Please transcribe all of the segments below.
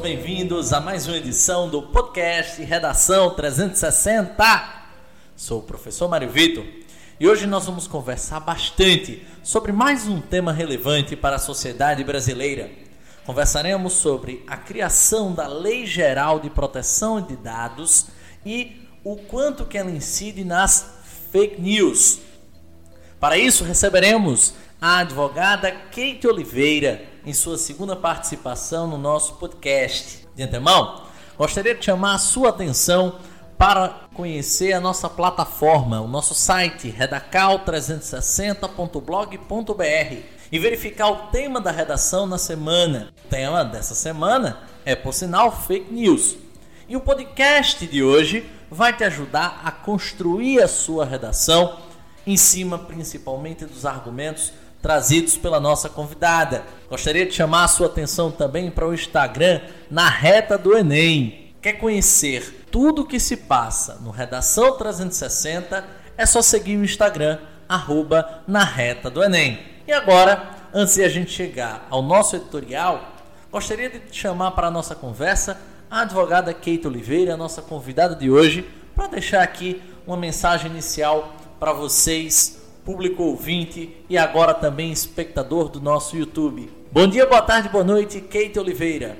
bem-vindos a mais uma edição do podcast Redação 360. Sou o professor Mário Vitor e hoje nós vamos conversar bastante sobre mais um tema relevante para a sociedade brasileira. Conversaremos sobre a criação da Lei Geral de Proteção de Dados e o quanto que ela incide nas fake news. Para isso, receberemos a advogada Kate Oliveira em sua segunda participação no nosso podcast. De antemão, gostaria de chamar a sua atenção para conhecer a nossa plataforma, o nosso site redacal360.blog.br e verificar o tema da redação na semana. O tema dessa semana é, por sinal, fake news. E o podcast de hoje vai te ajudar a construir a sua redação em cima principalmente dos argumentos trazidos pela nossa convidada. Gostaria de chamar a sua atenção também para o Instagram na reta do Enem. Quer conhecer tudo o que se passa no Redação 360? É só seguir o Instagram, arroba na reta do Enem. E agora, antes de a gente chegar ao nosso editorial, gostaria de chamar para a nossa conversa a advogada Kate Oliveira, nossa convidada de hoje, para deixar aqui uma mensagem inicial para vocês público ouvinte e agora também espectador do nosso YouTube. Bom dia, boa tarde, boa noite, Kate Oliveira.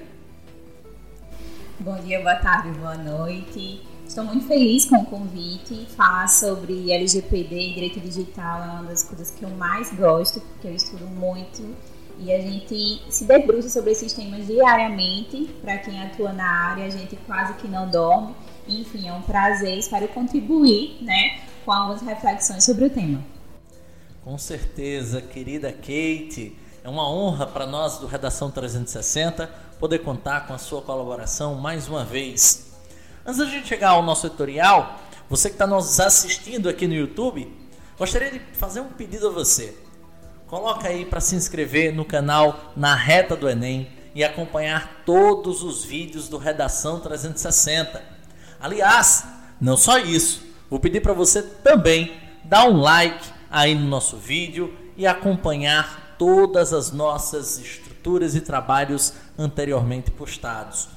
Bom dia, boa tarde, boa noite. Estou muito feliz com o convite. Falar sobre LGPD e direito digital é uma das coisas que eu mais gosto, porque eu estudo muito e a gente se debruça sobre esses temas diariamente. Para quem atua na área, a gente quase que não dorme. Enfim, é um prazer, espero contribuir né, com algumas reflexões sobre o tema. Com certeza, querida Kate. É uma honra para nós do Redação 360 poder contar com a sua colaboração mais uma vez. Antes da gente chegar ao nosso editorial, você que está nos assistindo aqui no YouTube, gostaria de fazer um pedido a você. Coloca aí para se inscrever no canal Na Reta do Enem e acompanhar todos os vídeos do Redação 360. Aliás, não só isso, vou pedir para você também dar um like aí no nosso vídeo e acompanhar todas as nossas estruturas e trabalhos anteriormente postados.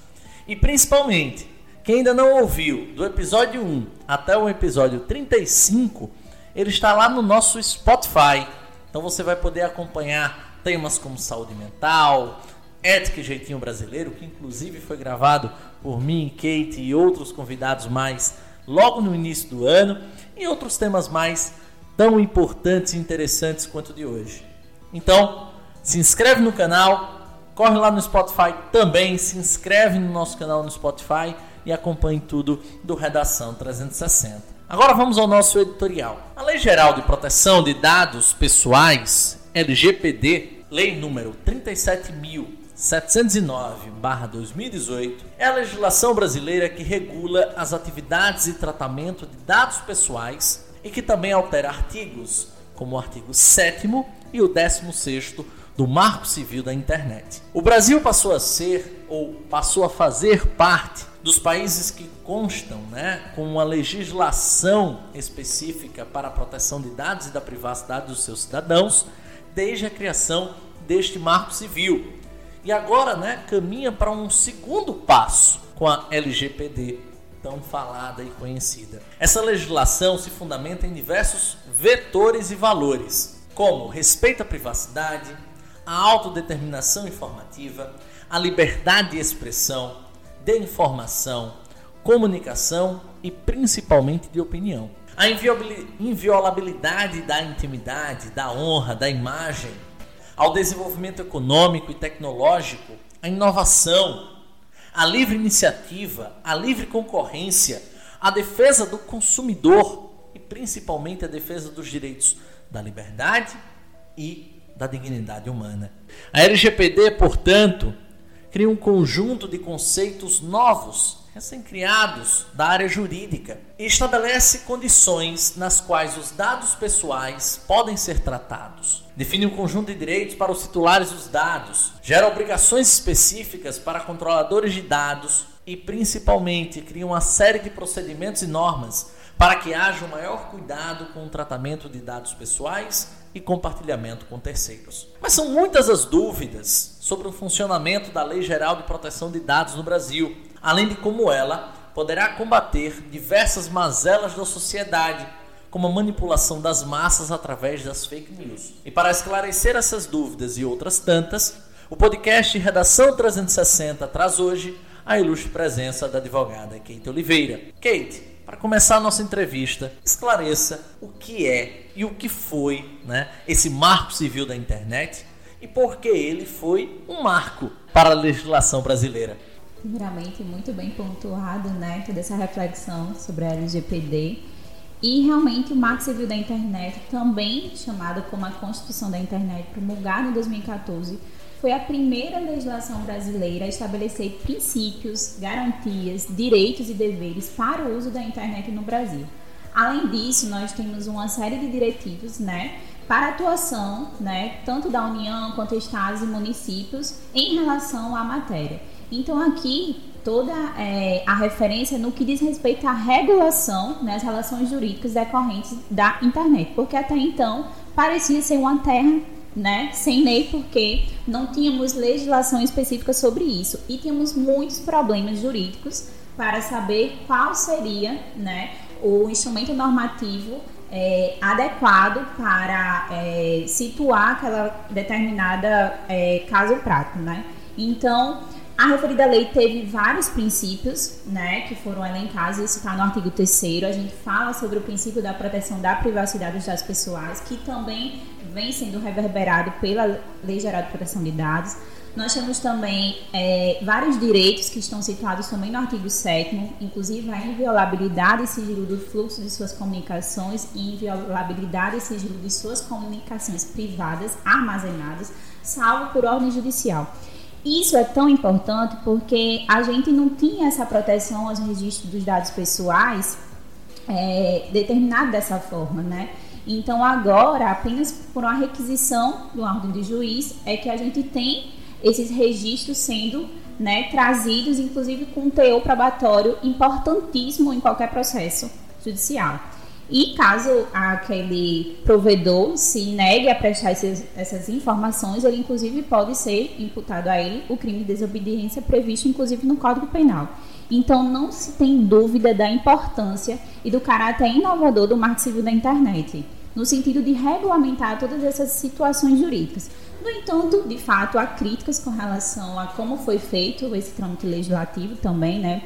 E principalmente, quem ainda não ouviu do episódio 1 até o episódio 35, ele está lá no nosso Spotify. Então você vai poder acompanhar temas como saúde mental, ética e jeitinho brasileiro, que inclusive foi gravado por mim, Kate e outros convidados mais logo no início do ano, e outros temas mais tão importantes e interessantes quanto o de hoje. Então, se inscreve no canal, corre lá no Spotify também, se inscreve no nosso canal no Spotify e acompanhe tudo do Redação 360. Agora vamos ao nosso editorial. A Lei Geral de Proteção de Dados Pessoais, LGPD, lei número 37.709/2018, é a legislação brasileira que regula as atividades e tratamento de dados pessoais e que também altera artigos, como o artigo 7 e o 16 do Marco Civil da Internet. O Brasil passou a ser ou passou a fazer parte dos países que constam né, com uma legislação específica para a proteção de dados e da privacidade dos seus cidadãos desde a criação deste Marco Civil. E agora né, caminha para um segundo passo com a LGPD, tão falada e conhecida. Essa legislação se fundamenta em diversos vetores e valores, como respeito à privacidade, a autodeterminação informativa, a liberdade de expressão, de informação, comunicação e principalmente de opinião. A inviolabilidade da intimidade, da honra, da imagem, ao desenvolvimento econômico e tecnológico, a inovação, a livre iniciativa, a livre concorrência, a defesa do consumidor e principalmente a defesa dos direitos da liberdade e da dignidade humana. A LGPD, portanto, cria um conjunto de conceitos novos, recém-criados da área jurídica e estabelece condições nas quais os dados pessoais podem ser tratados. Define um conjunto de direitos para os titulares dos dados, gera obrigações específicas para controladores de dados e, principalmente, cria uma série de procedimentos e normas para que haja o maior cuidado com o tratamento de dados pessoais e compartilhamento com terceiros. Mas são muitas as dúvidas sobre o funcionamento da Lei Geral de Proteção de Dados no Brasil, além de como ela poderá combater diversas mazelas da sociedade, como a manipulação das massas através das fake news. E para esclarecer essas dúvidas e outras tantas, o podcast Redação 360 traz hoje a ilustre presença da advogada Kate Oliveira. Kate, para começar a nossa entrevista, esclareça o que é e o que foi né, esse marco civil da internet e por que ele foi um marco para a legislação brasileira. Primeiramente, muito bem pontuado, né, toda essa reflexão sobre a LGPD. E realmente o Marco Civil da Internet, também chamado como a Constituição da Internet, promulgado em 2014, foi a primeira legislação brasileira a estabelecer princípios, garantias, direitos e deveres para o uso da internet no Brasil. Além disso, nós temos uma série de diretivos, né, para atuação, né, tanto da União quanto estados e municípios em relação à matéria. Então aqui toda é, a referência no que diz respeito à regulação, né, as relações jurídicas decorrentes da internet, porque até então parecia ser uma terra né, sem lei, porque não tínhamos legislação específica sobre isso e tínhamos muitos problemas jurídicos para saber qual seria né, o instrumento normativo é, adequado para é, situar aquela determinada é, caso prático, né? Então, a referida lei teve vários princípios, né, que foram elencados, isso está no artigo 3 a gente fala sobre o princípio da proteção da privacidade dos dados pessoais, que também vem sendo reverberado pela Lei Geral de Proteção de Dados. Nós temos também é, vários direitos que estão situados também no artigo 7 inclusive a inviolabilidade e sigilo do fluxo de suas comunicações e inviolabilidade e sigilo de suas comunicações privadas armazenadas, salvo por ordem judicial. Isso é tão importante porque a gente não tinha essa proteção aos registros dos dados pessoais é, determinado dessa forma, né? Então agora, apenas por uma requisição do ordem de juiz, é que a gente tem esses registros sendo né, trazidos, inclusive com um teor probatório importantíssimo em qualquer processo judicial. E caso aquele provedor se negue a prestar esses, essas informações, ele inclusive pode ser imputado a ele o crime de desobediência previsto inclusive no Código Penal. Então não se tem dúvida da importância e do caráter inovador do Marco Civil da Internet, no sentido de regulamentar todas essas situações jurídicas. No entanto, de fato, há críticas com relação a como foi feito esse trâmite legislativo também, né?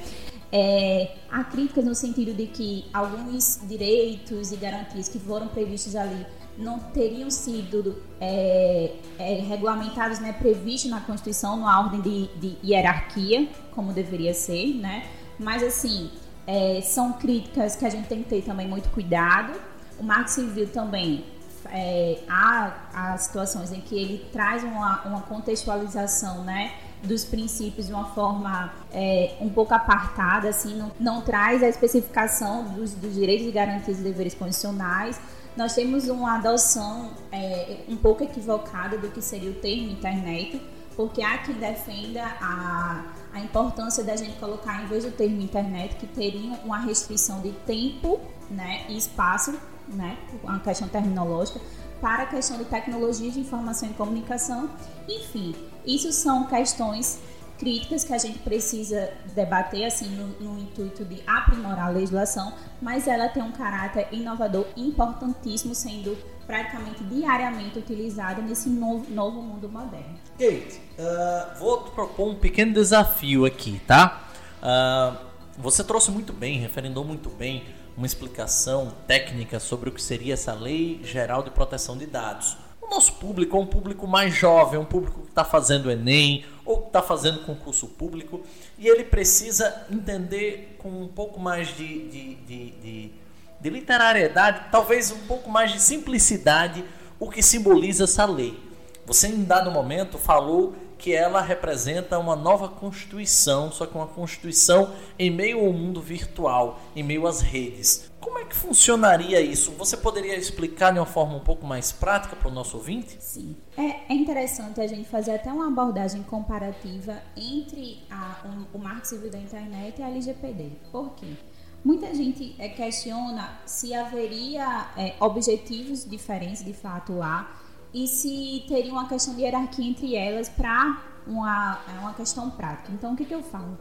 É, há críticas no sentido de que alguns direitos e garantias que foram previstos ali não teriam sido é, é, regulamentados, né, previstos na Constituição, numa ordem de, de hierarquia, como deveria ser, né? Mas, assim, é, são críticas que a gente tem que ter também muito cuidado. O Marco Civil também é, há, há situações em que ele traz uma, uma contextualização, né? Dos princípios de uma forma é, um pouco apartada, assim, não, não traz a especificação dos, dos, direitos e garantias e deveres constitucionais. Nós temos uma adoção é, um pouco equivocada do que seria o termo internet, porque há quem defenda a, a importância da gente colocar, em vez do termo internet, que teria uma restrição de tempo né, e espaço, né, uma questão terminológica, para a questão de tecnologia de informação e comunicação. Enfim, isso são questões críticas que a gente precisa debater assim no, no, intuito de aprimorar a legislação, mas ela tem um caráter inovador importantíssimo, sendo praticamente diariamente utilizada nesse novo, novo mundo moderno. Kate, uh, vou propor um pequeno desafio aqui, tá? Uh, você trouxe muito bem, referendou muito bem uma explicação técnica sobre o que seria essa Lei Geral de Proteção de Dados. O nosso público é um público mais jovem, um público que está fazendo Enem ou que está fazendo concurso público e ele precisa entender com um pouco mais de, de, de, de, de literariedade, talvez um pouco mais de simplicidade, o que simboliza essa lei. Você, em dado momento, falou que ela representa uma nova constituição, só que uma constituição em meio ao mundo virtual, em meio às redes. Como é que funcionaria isso? Você poderia explicar de uma forma um pouco mais prática para o nosso ouvinte? Sim. É, é, interessante a gente fazer até uma abordagem comparativa entre a, um, o Marco Civil da Internet e a LGPD. Por quê? muita gente é, questiona se haveria é, objetivos diferentes, de fato há, e se teria uma questão de hierarquia entre elas para uma, é, uma questão prática. Então, o que, que eu falo?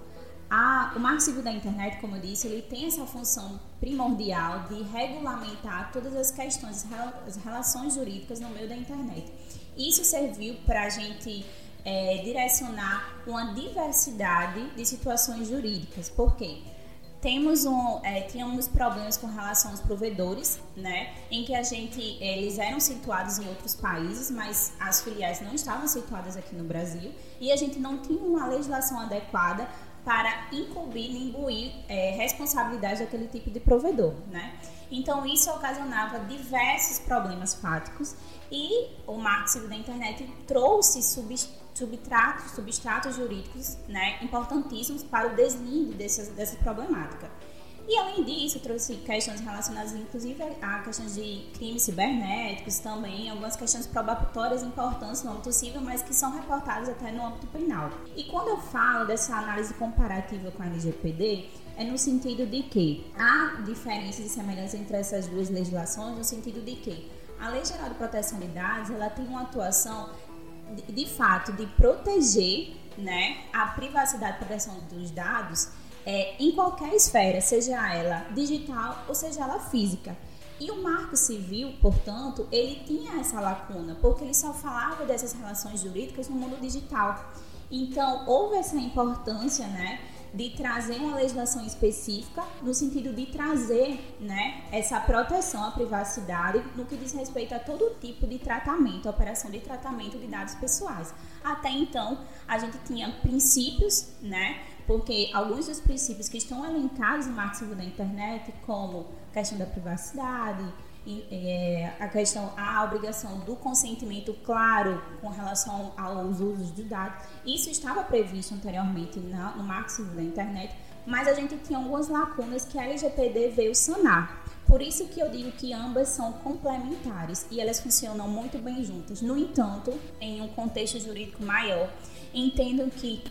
A, o Marco Civil da Internet, como eu disse, ele tem essa função primordial de regulamentar todas as questões, as relações jurídicas no meio da internet. Isso serviu para a gente é, direcionar uma diversidade de situações jurídicas. Por quê? Temos um, é, tínhamos problemas com relação aos provedores, né, em que a gente eles eram situados em outros países, mas as filiais não estavam situadas aqui no Brasil e a gente não tinha uma legislação adequada para incumbir, imbuir é, responsabilidade daquele tipo de provedor, né? Então isso ocasionava diversos problemas fáticos e o Marco da Internet trouxe substratos, substratos jurídicos né, importantíssimos para o deslinde dessa, dessa problemática. E além disso, trouxe questões relacionadas inclusive a questões de crimes cibernéticos também, algumas questões probatórias importantes no âmbito civil, mas que são reportadas até no âmbito penal. E quando eu falo dessa análise comparativa com a LGPD, é no sentido de que há diferenças e semelhanças entre essas duas legislações, no sentido de que a Lei Geral de Proteção de Dados, ela tem uma atuação de, de fato de proteger né, a privacidade e proteção dos dados é, em qualquer esfera, seja ela digital ou seja ela física. E o Marco Civil, portanto, ele tinha essa lacuna, porque ele só falava dessas relações jurídicas no mundo digital. Então, houve essa importância, né, de trazer uma legislação específica no sentido de trazer, né, essa proteção à privacidade no que diz respeito a todo tipo de tratamento, operação de tratamento de dados pessoais. Até então, a gente tinha princípios, né, porque alguns dos princípios que estão elencados no Marco Civil da Internet, como a questão da privacidade, é, a questão, a obrigação do consentimento claro com relação aos usos de dados, isso estava previsto anteriormente na, no Marco Civil da Internet, mas a gente tinha algumas lacunas que a LGPD veio sanar. Por isso que eu digo que ambas são complementares e elas funcionam muito bem juntas. No entanto, em um contexto jurídico maior, entendo que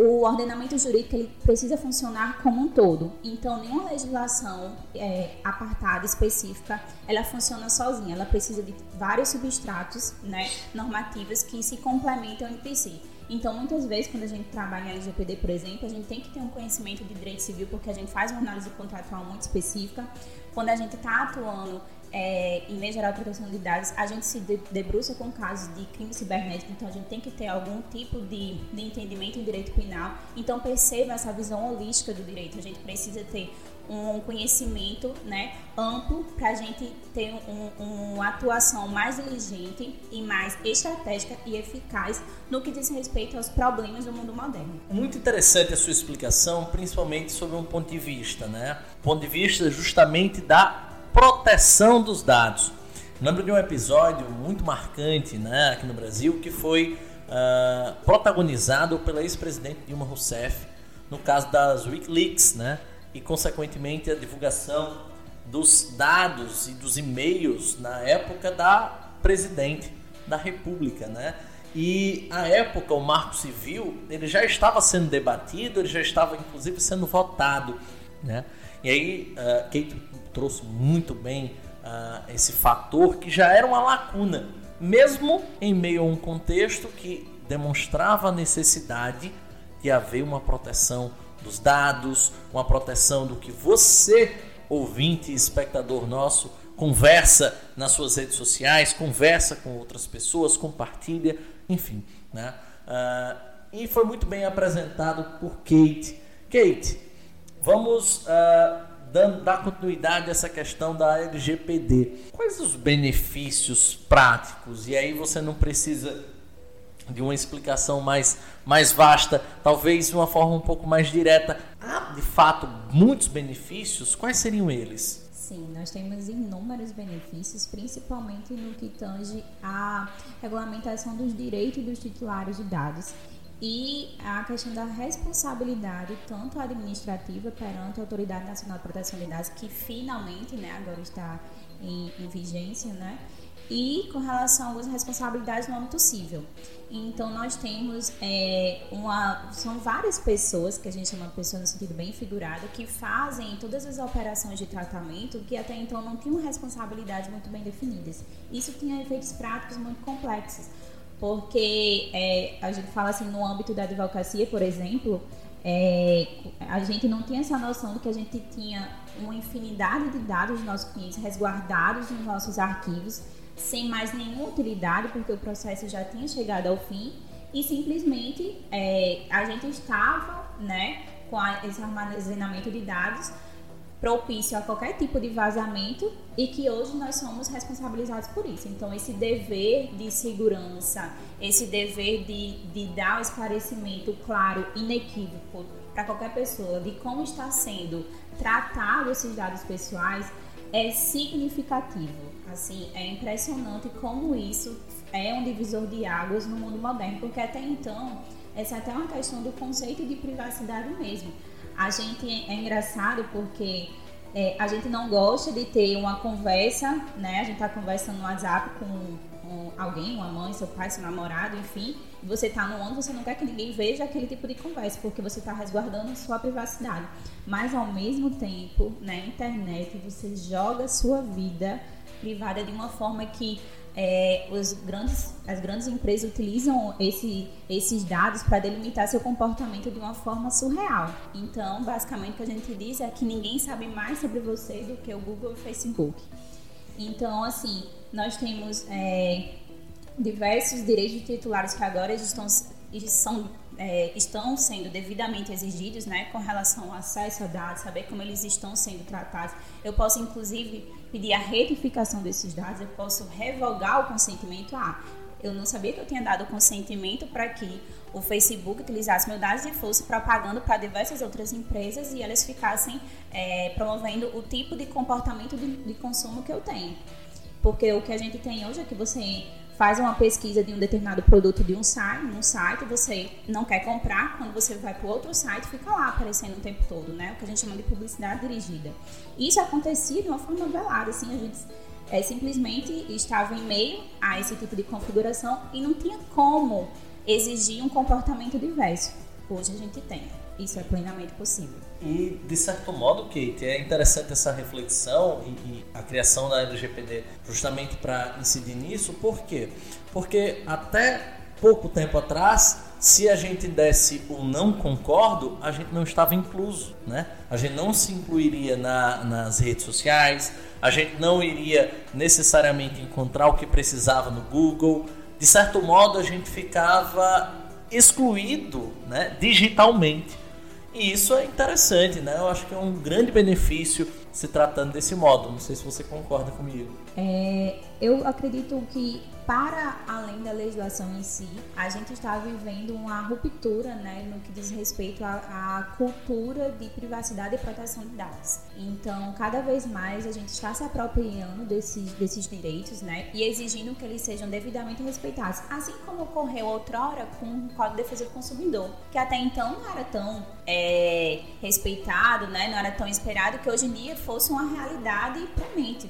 o ordenamento jurídico ele precisa funcionar como um todo. Então, nenhuma legislação é, apartada específica, ela funciona sozinha. Ela precisa de vários substratos né, normativos que se complementam entre si. Então, muitas vezes, quando a gente trabalha em LGPD, por exemplo, a gente tem que ter um conhecimento de direito civil, porque a gente faz uma análise contratual muito específica. Quando a gente está atuando é, em lei geral de proteção de dados, a gente se debruça com casos de crime cibernético, então a gente tem que ter algum tipo de, de entendimento em direito penal. Então perceba essa visão holística do direito. A gente precisa ter um conhecimento né, amplo para a gente ter um, uma atuação mais diligente e mais estratégica e eficaz no que diz respeito aos problemas do mundo moderno. Muito interessante a sua explicação, principalmente sobre um ponto de vista, né? Ponto de vista justamente da proteção dos dados. lembro de um episódio muito marcante né, aqui no Brasil que foi uh, protagonizado pela ex-presidente Dilma Rousseff no caso das Wikileaks, né, e consequentemente a divulgação dos dados e dos e-mails na época da presidente da República, né? E a época o Marco Civil ele já estava sendo debatido, ele já estava inclusive sendo votado, né? E aí uh, Kate trouxe muito bem uh, esse fator que já era uma lacuna, mesmo em meio a um contexto que demonstrava a necessidade de haver uma proteção dos dados, uma proteção do que você, ouvinte e espectador nosso, conversa nas suas redes sociais, conversa com outras pessoas, compartilha, enfim. Né? Uh, e foi muito bem apresentado por Kate. Kate, vamos uh, dando, dar continuidade a essa questão da LGPD. Quais os benefícios práticos? E aí você não precisa de uma explicação mais, mais vasta, talvez de uma forma um pouco mais direta. Há, de fato, muitos benefícios. Quais seriam eles? Sim, nós temos inúmeros benefícios, principalmente no que tange a regulamentação dos direitos dos titulares de dados e a questão da responsabilidade, tanto administrativa perante a Autoridade Nacional de Proteção de Dados, que finalmente né, agora está em, em vigência, né? E com relação às responsabilidades no âmbito civil. Então nós temos é, uma. São várias pessoas, que a gente chama de pessoas no sentido bem figurado, que fazem todas as operações de tratamento que até então não tinham responsabilidades muito bem definidas. Isso tinha efeitos práticos muito complexos. Porque é, a gente fala assim, no âmbito da advocacia, por exemplo, é, a gente não tinha essa noção de que a gente tinha uma infinidade de dados dos nossos clientes resguardados nos nossos arquivos sem mais nenhuma utilidade, porque o processo já tinha chegado ao fim e simplesmente é, a gente estava né, com a, esse armazenamento de dados propício a qualquer tipo de vazamento e que hoje nós somos responsabilizados por isso. Então, esse dever de segurança, esse dever de, de dar o esclarecimento claro, inequívoco para qualquer pessoa de como está sendo tratado esses dados pessoais é significativo. Assim, é impressionante como isso é um divisor de águas no mundo moderno, porque até então essa é até uma questão do conceito de privacidade mesmo. A gente é engraçado porque é, a gente não gosta de ter uma conversa, né? A gente tá conversando no WhatsApp com, com alguém, uma mãe, seu pai, seu namorado, enfim. E você tá no ônibus, você não quer que ninguém veja aquele tipo de conversa, porque você está resguardando sua privacidade. Mas ao mesmo tempo, na internet, você joga sua vida privada de uma forma que é, grandes, as grandes empresas utilizam esse, esses dados para delimitar seu comportamento de uma forma surreal. Então, basicamente, o que a gente diz é que ninguém sabe mais sobre você do que o Google e o Facebook. Então, assim, nós temos é, diversos direitos titulares que agora estão, são é, estão sendo devidamente exigidos, né, com relação ao acesso a dados, saber como eles estão sendo tratados. Eu posso, inclusive, pedir a retificação desses dados, eu posso revogar o consentimento. Ah, eu não sabia que eu tinha dado consentimento para que o Facebook utilizasse meus dados e fosse propagando para diversas outras empresas e elas ficassem é, promovendo o tipo de comportamento de, de consumo que eu tenho. Porque o que a gente tem hoje é que você faz uma pesquisa de um determinado produto de um site, num site, você não quer comprar, quando você vai para outro site, fica lá aparecendo o tempo todo, né? O que a gente chama de publicidade dirigida. Isso acontecia de uma forma velada, assim, a gente é, simplesmente estava em meio a esse tipo de configuração e não tinha como exigir um comportamento diverso. Hoje a gente tem. Isso é plenamente possível. E, de certo modo, Kate, é interessante essa reflexão e, e a criação da LGPD justamente para incidir nisso. Por quê? Porque até pouco tempo atrás, se a gente desse o não concordo, a gente não estava incluso, né? A gente não se incluiria na, nas redes sociais, a gente não iria necessariamente encontrar o que precisava no Google. De certo modo, a gente ficava excluído né, digitalmente. E isso é interessante, né? Eu acho que é um grande benefício se tratando desse modo. Não sei se você concorda comigo. É, eu acredito que para além da legislação em si, a gente está vivendo uma ruptura né, no que diz respeito à, à, cultura de privacidade e proteção de dados. Então, cada vez mais a gente está se apropriando desses, desses direitos né, e exigindo que eles sejam devidamente respeitados. Assim como ocorreu outrora com o Código de Defesa do Consumidor, que até então não era tão é, respeitado, né, não era tão esperado, que hoje em dia fosse uma realidade premente.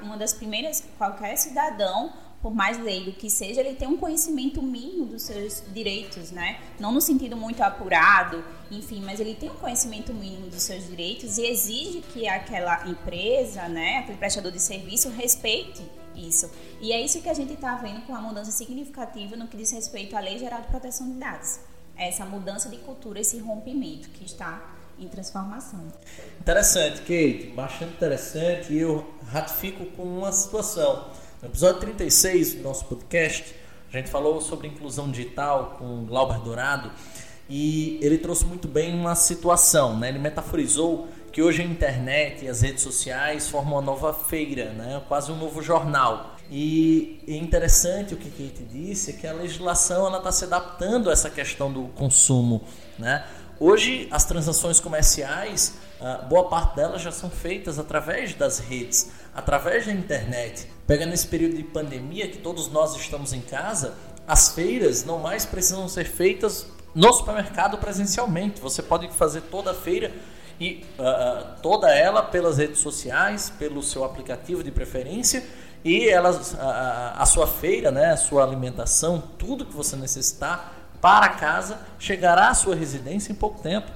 Uma das primeiras, qualquer cidadão por mais leigo que seja, ele tem um conhecimento mínimo dos seus direitos, né? Não no sentido muito apurado, enfim, mas ele tem um conhecimento mínimo dos seus direitos e exige que aquela empresa, né, aquele prestador de serviço, respeite isso. E é isso que a gente está vendo com a mudança significativa no que diz respeito à Lei Geral de Proteção de Dados. Essa mudança de cultura, esse rompimento que está em transformação. Interessante, Kate, bastante interessante. E eu ratifico com uma situação no episódio 36 do nosso podcast, a gente falou sobre inclusão digital com Glauber Dourado e ele trouxe muito bem uma situação, né? Ele metaforizou que hoje a internet e as redes sociais formam uma nova feira, né? quase um novo jornal. E é interessante o que Kate disse, é que a legislação está se adaptando a essa questão do consumo. Né? Hoje, as transações comerciais, ah, boa parte delas já são feitas através das redes, através da internet. Pegando esse período de pandemia que todos nós estamos em casa, as feiras não mais precisam ser feitas no supermercado presencialmente. Você pode fazer toda a feira e uh, toda ela pelas redes sociais, pelo seu aplicativo de preferência e elas, a, a, sua feira, né, a sua alimentação, tudo que você necessitar para casa chegará à sua residência em pouco tempo.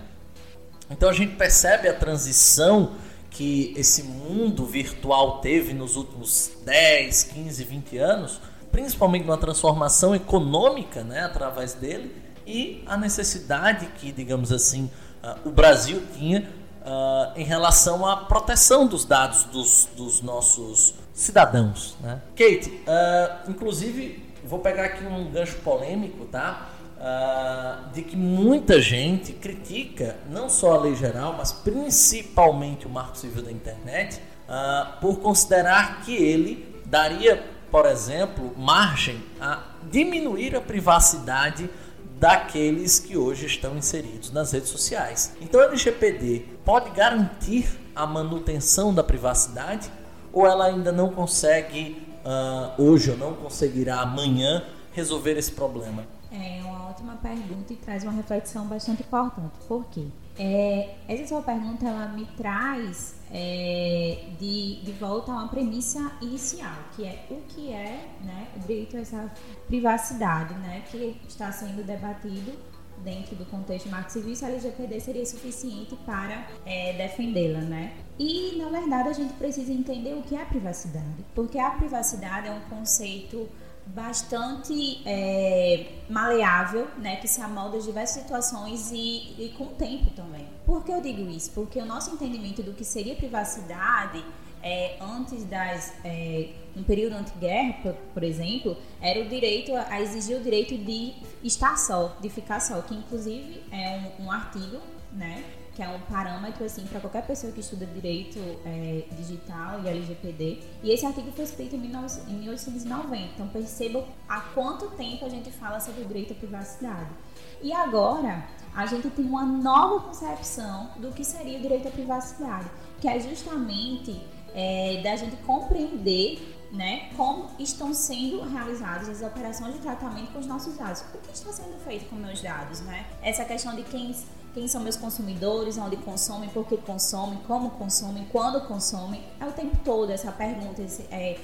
Então a gente percebe a transição que esse mundo virtual teve nos últimos 10, 15, 20 anos, principalmente uma transformação econômica né, através dele e a necessidade que, digamos assim, uh, o Brasil tinha uh, em relação à proteção dos dados dos, dos nossos cidadãos. Né? Kate, uh, inclusive, vou pegar aqui um gancho polêmico, tá? Uh, de que muita gente critica não só a lei geral, mas principalmente o Marco Civil da Internet, uh, por considerar que ele daria, por exemplo, margem a diminuir a privacidade daqueles que hoje estão inseridos nas redes sociais. Então, o LGPD pode garantir a manutenção da privacidade ou ela ainda não consegue uh, hoje ou não conseguirá amanhã resolver esse problema? É ótima pergunta e traz uma reflexão bastante importante. Por quê? É, essa sua pergunta ela me traz é, de, de volta a uma premissa inicial, que é o que é né, o direito a essa privacidade, né, que está sendo debatido dentro do contexto se a LGPD seria suficiente para é, defendê-la, né? E, na verdade, a gente precisa entender o que é privacidade, porque a privacidade é um conceito bastante é, maleável, né, que se amolda de diversas situações e, e com o tempo também. Por que eu digo isso? Porque o nosso entendimento do que seria privacidade é, antes das é, no período anti-guerra, por, por, exemplo, era o direito a, a, exigir o direito de estar só, de ficar só, que inclusive é um, um artigo, né, que é um parâmetro assim para qualquer pessoa que estuda direito é, digital e LGPD. E esse artigo foi escrito em, 1890. Então percebam há quanto tempo a gente fala sobre o direito à privacidade. E agora a gente tem uma nova concepção do que seria o direito à privacidade, que é justamente é, da gente compreender né, como estão sendo realizadas as operações de tratamento com os nossos dados. O que está sendo feito com meus dados, né? Essa questão de quem quem são meus consumidores, onde consomem, por que consomem, como consomem, quando consomem. É o tempo todo essa pergunta. Esse, é,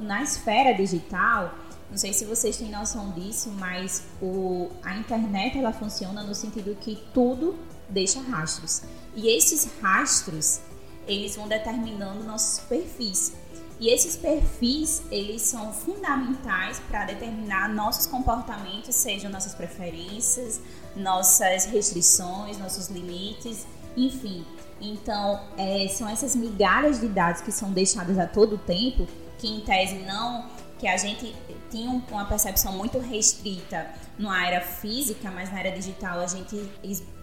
na esfera digital, não sei se vocês têm noção disso, mas o, a internet ela funciona no sentido que tudo deixa rastros. E esses rastros, eles vão determinando nossos perfis. E esses perfis, eles são fundamentais para determinar nossos comportamentos, sejam nossas preferências, nossas restrições, nossos limites, enfim. Então, é, são essas migalhas de dados que são deixadas a todo tempo, que em tese não, que a gente tinha uma percepção muito restrita na era física, mas na era digital a gente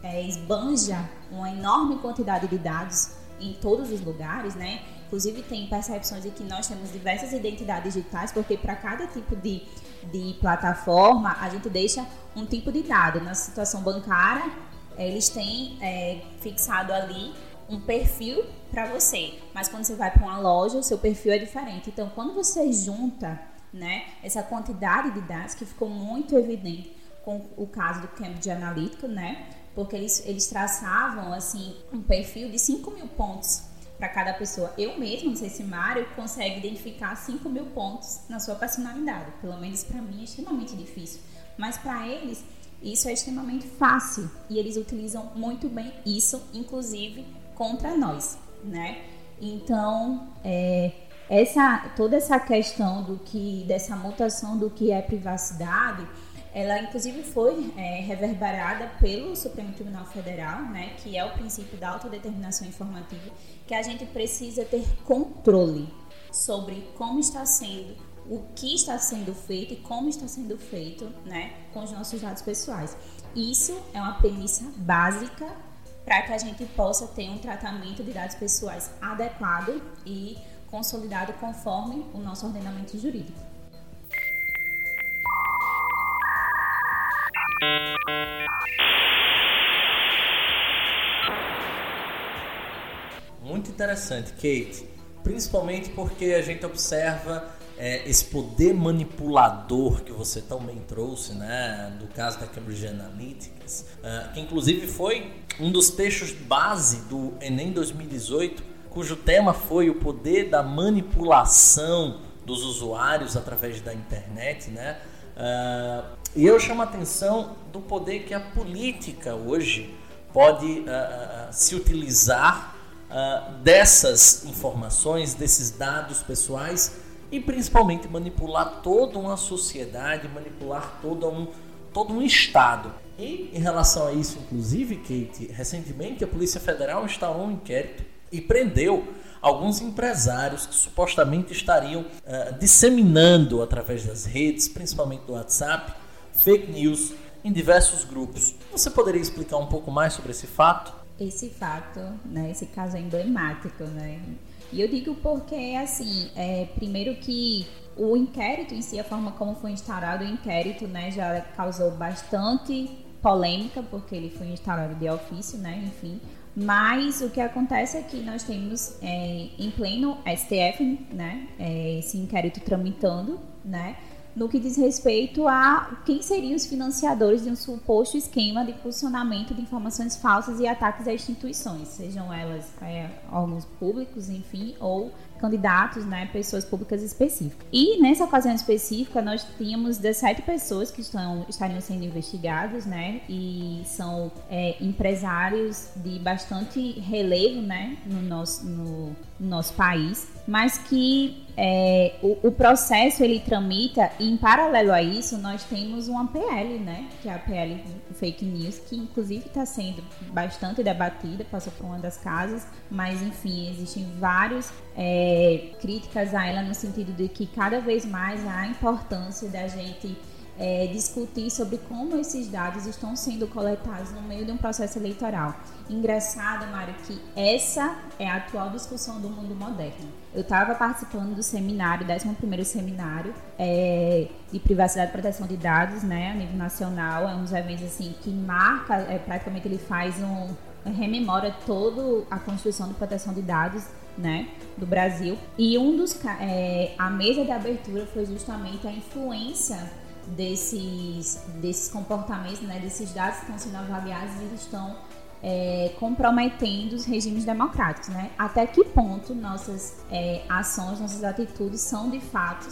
é, esbanja uma enorme quantidade de dados em todos os lugares, né? Inclusive tem percepções de que nós temos diversas identidades digitais, porque para cada tipo de, de plataforma a gente deixa um tipo de dado. Na situação bancária, eles têm é, fixado ali um perfil para você, mas quando você vai para uma loja, o seu perfil é diferente. Então, quando você junta né, essa quantidade de dados que ficou muito evidente com o caso do Cambridge Analytica, né? porque eles, eles traçavam assim um perfil de 5 mil pontos para cada pessoa. Eu mesmo, não sei se Mário consegue identificar 5 mil pontos na sua personalidade. Pelo menos para mim é extremamente difícil. Mas para eles, isso é extremamente fácil. E eles utilizam muito bem isso, inclusive contra nós, né? Então, é, essa, toda essa questão do que, dessa mutação do que é privacidade ela, inclusive, foi é, reverberada pelo Supremo Tribunal Federal, né, que é o princípio da autodeterminação informativa, que a gente precisa ter controle sobre como está sendo, o que está sendo feito e como está sendo feito né, com os nossos dados pessoais. Isso é uma premissa básica para que a gente possa ter um tratamento de dados pessoais adequado e consolidado conforme o nosso ordenamento jurídico. Muito interessante, Kate. Principalmente porque a gente observa é, esse poder manipulador que você também trouxe, né, do caso da Cambridge Analytica, uh, que inclusive foi um dos textos base do Enem 2018, cujo tema foi o poder da manipulação dos usuários através da internet, né? Uh, e eu chamo a atenção do poder que a política hoje pode uh, se utilizar uh, dessas informações, desses dados pessoais e principalmente manipular toda uma sociedade, manipular todo um, todo um Estado. E em relação a isso, inclusive, Kate, recentemente a Polícia Federal instaurou um inquérito e prendeu alguns empresários que supostamente estariam uh, disseminando através das redes, principalmente do WhatsApp, fake news em diversos grupos. Você poderia explicar um pouco mais sobre esse fato? Esse fato, né, esse caso é emblemático, né? E eu digo porque, assim, é, primeiro que o inquérito em si, a forma como foi instaurado o inquérito, né, já causou bastante polêmica, porque ele foi instaurado de ofício, né, enfim. Mas o que acontece é que nós temos é, em pleno STF, né, é, esse inquérito tramitando, né, no que diz respeito a quem seriam os financiadores de um suposto esquema de funcionamento de informações falsas e ataques a instituições, sejam elas é, órgãos públicos, enfim, ou candidatos, né, pessoas públicas específicas. E nessa ocasião específica, nós tínhamos 17 pessoas que estão, estariam sendo investigadas, né, e são é, empresários de bastante relevo, né, no nosso, no, no nosso país, mas que é, o, o, processo ele tramita e em paralelo a isso nós temos uma PL, né, que é a PL Fake News, que inclusive está sendo bastante debatida, passou por uma das casas, mas enfim, existem vários é, críticas a ela no sentido de que cada vez mais há a importância da gente é, discutir sobre como esses dados estão sendo coletados no meio de um processo eleitoral. Engraçado, Mário, que essa é a atual discussão do mundo moderno. Eu estava participando do seminário, 11º seminário é, de privacidade e proteção de dados, né, a nível nacional. É um dos eventos assim que marca, é, praticamente ele faz um rememora toda a Constituição de Proteção de Dados né, do Brasil. E um dos é, a mesa de abertura foi justamente a influência desses, desses comportamentos, né, desses dados que estão sendo avaliados e estão é, comprometendo os regimes democráticos, né? Até que ponto nossas é, ações, nossas atitudes são de fato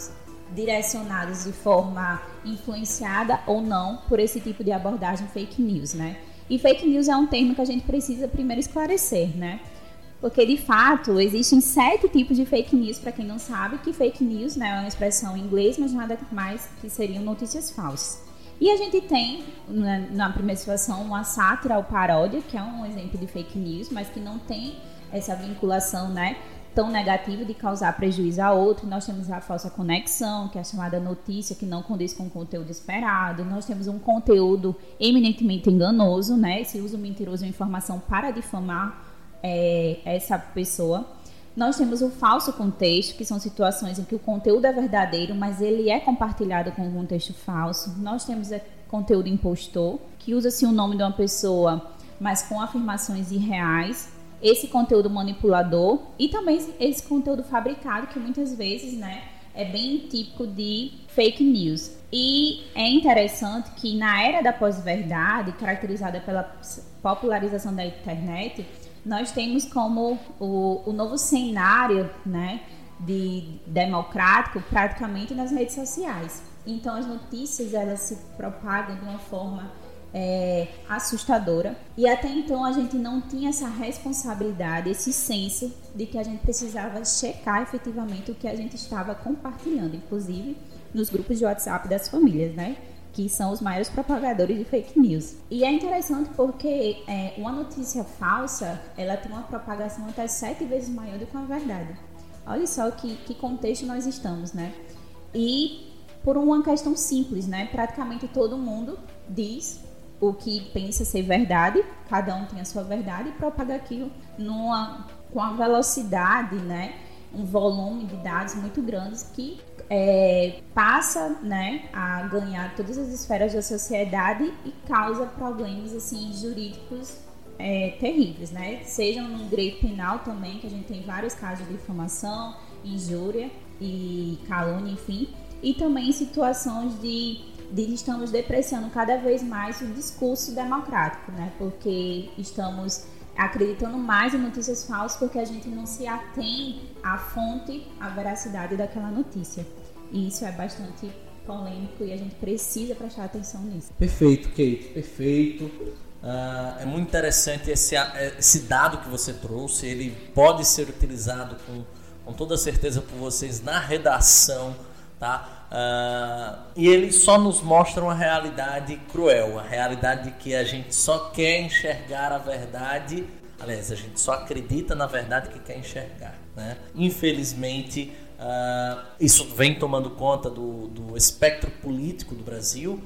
direcionadas de forma influenciada ou não por esse tipo de abordagem fake news, né? E fake news é um termo que a gente precisa primeiro esclarecer, né? Porque, de fato, existem sete tipos de fake news, para quem não sabe, que fake news né, é uma expressão em inglês, mas nada mais que seriam notícias falsas. E a gente tem, na, na primeira situação, uma sátira ou paródia, que é um exemplo de fake news, mas que não tem essa vinculação né, tão negativa de causar prejuízo a outro. Nós temos a falsa conexão, que é a chamada notícia que não condiz com o conteúdo esperado. Nós temos um conteúdo eminentemente enganoso, né? Esse uso mentiroso de informação para difamar é, essa pessoa. Nós temos o falso contexto, que são situações em que o conteúdo é verdadeiro, mas ele é compartilhado com um contexto falso. Nós temos o conteúdo impostor, que usa-se o nome de uma pessoa, mas com afirmações irreais. Esse conteúdo manipulador e também esse conteúdo fabricado, que muitas vezes né, é bem típico de fake news. E é interessante que na era da pós-verdade, caracterizada pela popularização da internet, nós temos como o, o novo cenário né, de democrático praticamente nas redes sociais. Então as notícias elas se propagam de uma forma é, assustadora e até então a gente não tinha essa responsabilidade, esse senso de que a gente precisava checar efetivamente o que a gente estava compartilhando, inclusive nos grupos de WhatsApp das famílias, né? Que são os maiores propagadores de fake news. E é interessante porque é, uma notícia falsa, ela tem uma propagação até sete vezes maior do que a verdade. Olha só que, que contexto nós estamos, né? E por uma questão simples, né? Praticamente todo mundo diz o que pensa ser verdade, cada um tem a sua verdade e propaga aquilo numa, com a velocidade, né? Um volume de dados muito grandes que é, passa né, a ganhar todas as esferas da sociedade e causa problemas assim jurídicos é, terríveis, né? Sejam no direito penal também, que a gente tem vários casos de difamação, injúria, e calúnia, enfim, e também situações de, de estamos depreciando cada vez mais o discurso democrático, né? Porque estamos acreditando mais em notícias falsas porque a gente não se atém à fonte, à veracidade daquela notícia. E isso é bastante polêmico e a gente precisa prestar atenção nisso. Perfeito, Kate, perfeito. Uh, é muito interessante esse, esse dado que você trouxe. Ele pode ser utilizado com, com toda certeza por vocês na redação, tá? Uh, e ele só nos mostra uma realidade cruel, a realidade de que a gente só quer enxergar a verdade. Aliás, a gente só acredita na verdade que quer enxergar. Né? Infelizmente, uh, isso vem tomando conta do, do espectro político do Brasil,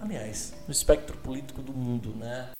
aliás, do espectro político do mundo. Né?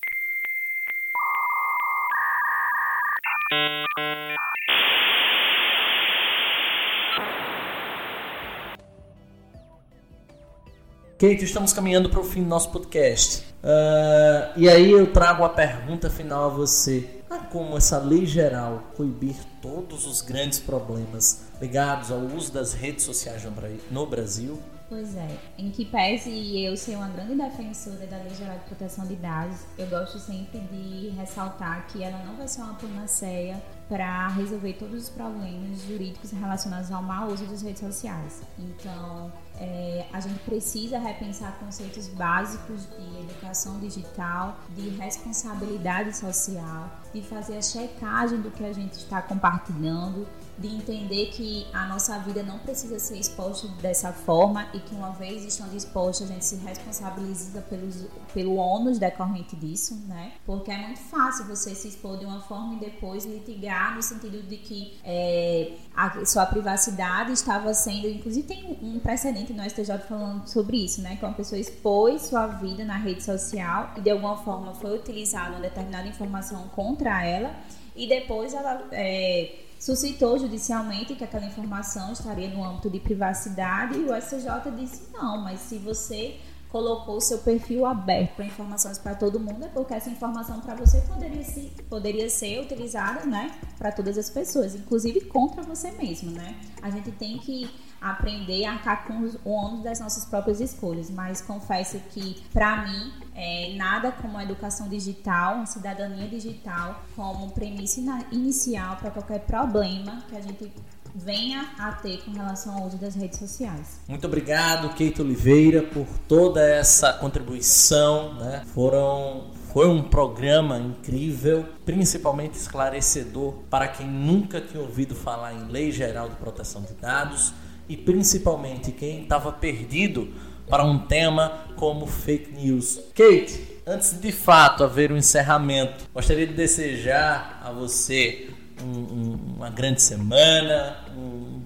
Kate, estamos caminhando para o fim do nosso podcast. Uh, e aí eu trago a pergunta final a você. Ah, como essa lei geral coibir todos os grandes problemas ligados ao uso das redes sociais no Brasil? Pois é, em que pese eu ser uma grande defensora da Lei Geral de Proteção de Dados, eu gosto sempre de ressaltar que ela não vai ser uma panaceia para resolver todos os problemas jurídicos relacionados ao mau uso das redes sociais. Então, é, a gente precisa repensar conceitos básicos de educação digital, de responsabilidade social, de fazer a checagem do que a gente está compartilhando, de entender que a nossa vida não precisa ser exposta dessa forma e que uma vez estando exposta a gente se responsabiliza pelos, pelo ônus decorrente disso, né? Porque é muito fácil você se expor de uma forma e depois litigar no sentido de que é, a sua privacidade estava sendo, inclusive tem um precedente no STJ falando sobre isso, né? Que uma pessoa expôs sua vida na rede social e de alguma forma foi utilizada uma determinada informação contra ela e depois ela é, suscitou judicialmente que aquela informação estaria no âmbito de privacidade e o STJ disse não, mas se você colocou o seu perfil aberto para informações para todo mundo, é porque essa informação para você poderia ser, poderia ser utilizada, né, para todas as pessoas, inclusive contra você mesmo, né? A gente tem que aprender a arcar com o ônus das nossas próprias escolhas, mas confesso que, para mim, é, nada como a educação digital, a cidadania digital, como premissa inicial para qualquer problema que a gente venha a ter com relação ao uso das redes sociais. Muito obrigado, Keito Oliveira, por toda essa contribuição. Né? Foram foi um programa incrível, principalmente esclarecedor para quem nunca tinha ouvido falar em Lei Geral de Proteção de Dados e principalmente quem estava perdido para um tema como fake news. Kate, antes de fato haver um encerramento, gostaria de desejar a você um, um, uma grande semana,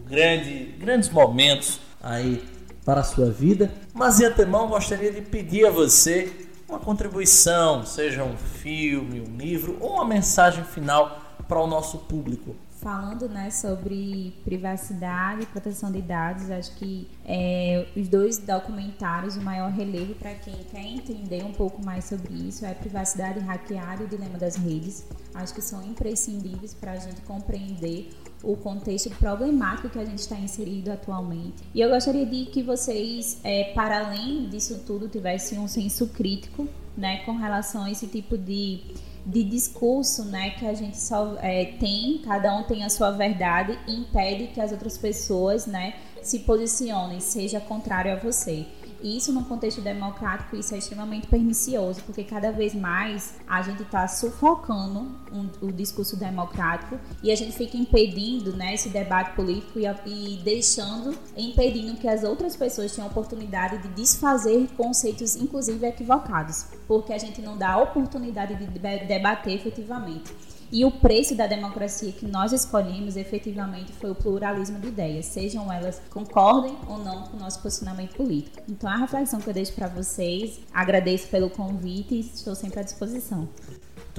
grande, grandes momentos aí para a sua vida. Mas de antemão gostaria de pedir a você uma contribuição, seja um filme, um livro ou uma mensagem final para o nosso público falando né, sobre privacidade e proteção de dados, acho que é, os dois documentários, o maior relevo para quem quer entender um pouco mais sobre isso é Privacidade Hackeada e o Dilema das Redes. Acho que são imprescindíveis para a gente compreender o contexto problemático que a gente está inserido atualmente. E eu gostaria de que vocês, é, para além disso tudo, tivessem um senso crítico né, com relação a esse tipo de de discurso, né, que a gente só é, tem, cada um tem a sua verdade e impede que as outras pessoas, né, se posicionem, seja contrário a você. Isso, no contexto democrático, isso é extremamente pernicioso, porque cada vez mais a gente está sufocando um, o discurso democrático e a gente fica impedindo né, esse debate político e, e deixando, impedindo que as outras pessoas tenham a oportunidade de desfazer conceitos, inclusive equivocados, porque a gente não dá a oportunidade de debater efetivamente. E o preço da democracia que nós escolhemos efetivamente foi o pluralismo de ideias, sejam elas concordem ou não com o nosso posicionamento político. Então, a reflexão que eu deixo para vocês, agradeço pelo convite e estou sempre à disposição.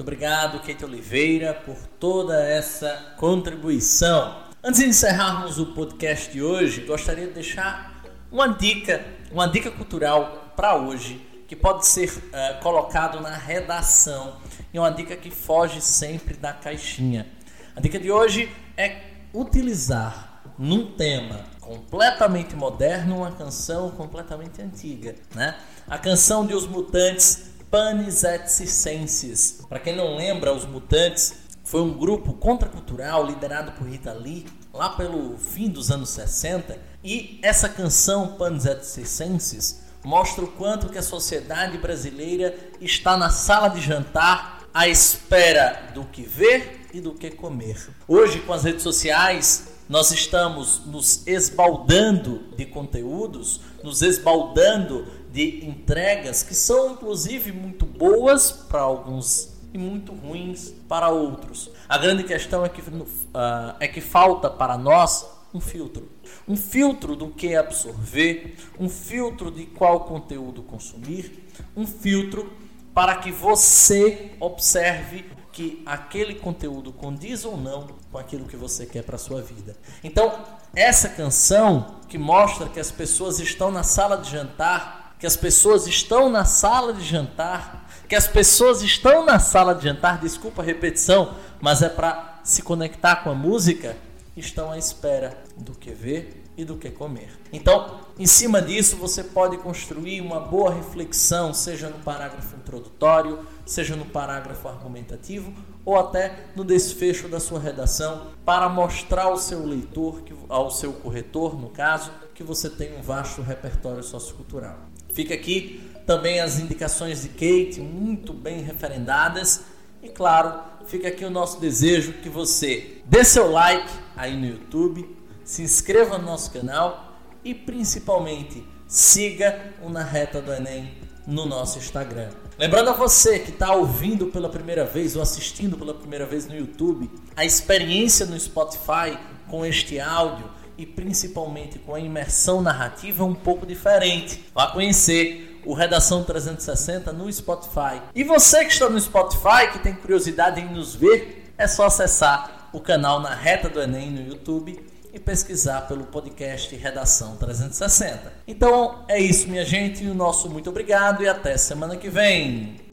Muito obrigado, Keita Oliveira, por toda essa contribuição. Antes de encerrarmos o podcast de hoje, gostaria de deixar uma dica, uma dica cultural para hoje, que pode ser uh, colocado na redação e uma dica que foge sempre da caixinha. A dica de hoje é utilizar num tema completamente moderno, uma canção completamente antiga, né? A canção de Os Mutantes Panis et Circenses. Para quem não lembra, Os Mutantes foi um grupo contracultural liderado por Rita Lee lá pelo fim dos anos 60 e essa canção Panis et Circenses mostra o quanto que a sociedade brasileira está na sala de jantar à espera do que ver e do que comer. Hoje, com as redes sociais, nós estamos nos esbaldando de conteúdos, nos esbaldando de entregas que são inclusive muito boas para alguns e muito ruins para outros. A grande questão é que, uh, é que falta para nós um filtro. Um filtro do que absorver, um filtro de qual conteúdo consumir, um filtro para que você observe que aquele conteúdo condiz ou não com aquilo que você quer para a sua vida. Então, essa canção que mostra que as pessoas estão na sala de jantar, que as pessoas estão na sala de jantar, que as pessoas estão na sala de jantar, desculpa a repetição, mas é para se conectar com a música, estão à espera do que ver e do que comer. Então, em cima disso, você pode construir uma boa reflexão, seja no parágrafo introdutório, seja no parágrafo argumentativo ou até no desfecho da sua redação, para mostrar ao seu leitor, ao seu corretor, no caso, que você tem um vasto repertório sociocultural. Fica aqui também as indicações de Kate, muito bem referendadas. E claro, fica aqui o nosso desejo que você dê seu like aí no YouTube, se inscreva no nosso canal e principalmente siga o Na Reta do Enem no nosso Instagram. Lembrando a você que está ouvindo pela primeira vez ou assistindo pela primeira vez no YouTube, a experiência no Spotify com este áudio e principalmente com a imersão narrativa é um pouco diferente. Vá conhecer o Redação 360 no Spotify. E você que está no Spotify, que tem curiosidade em nos ver, é só acessar o canal Na Reta do Enem no YouTube e pesquisar pelo podcast Redação 360. Então é isso, minha gente. O nosso muito obrigado e até semana que vem.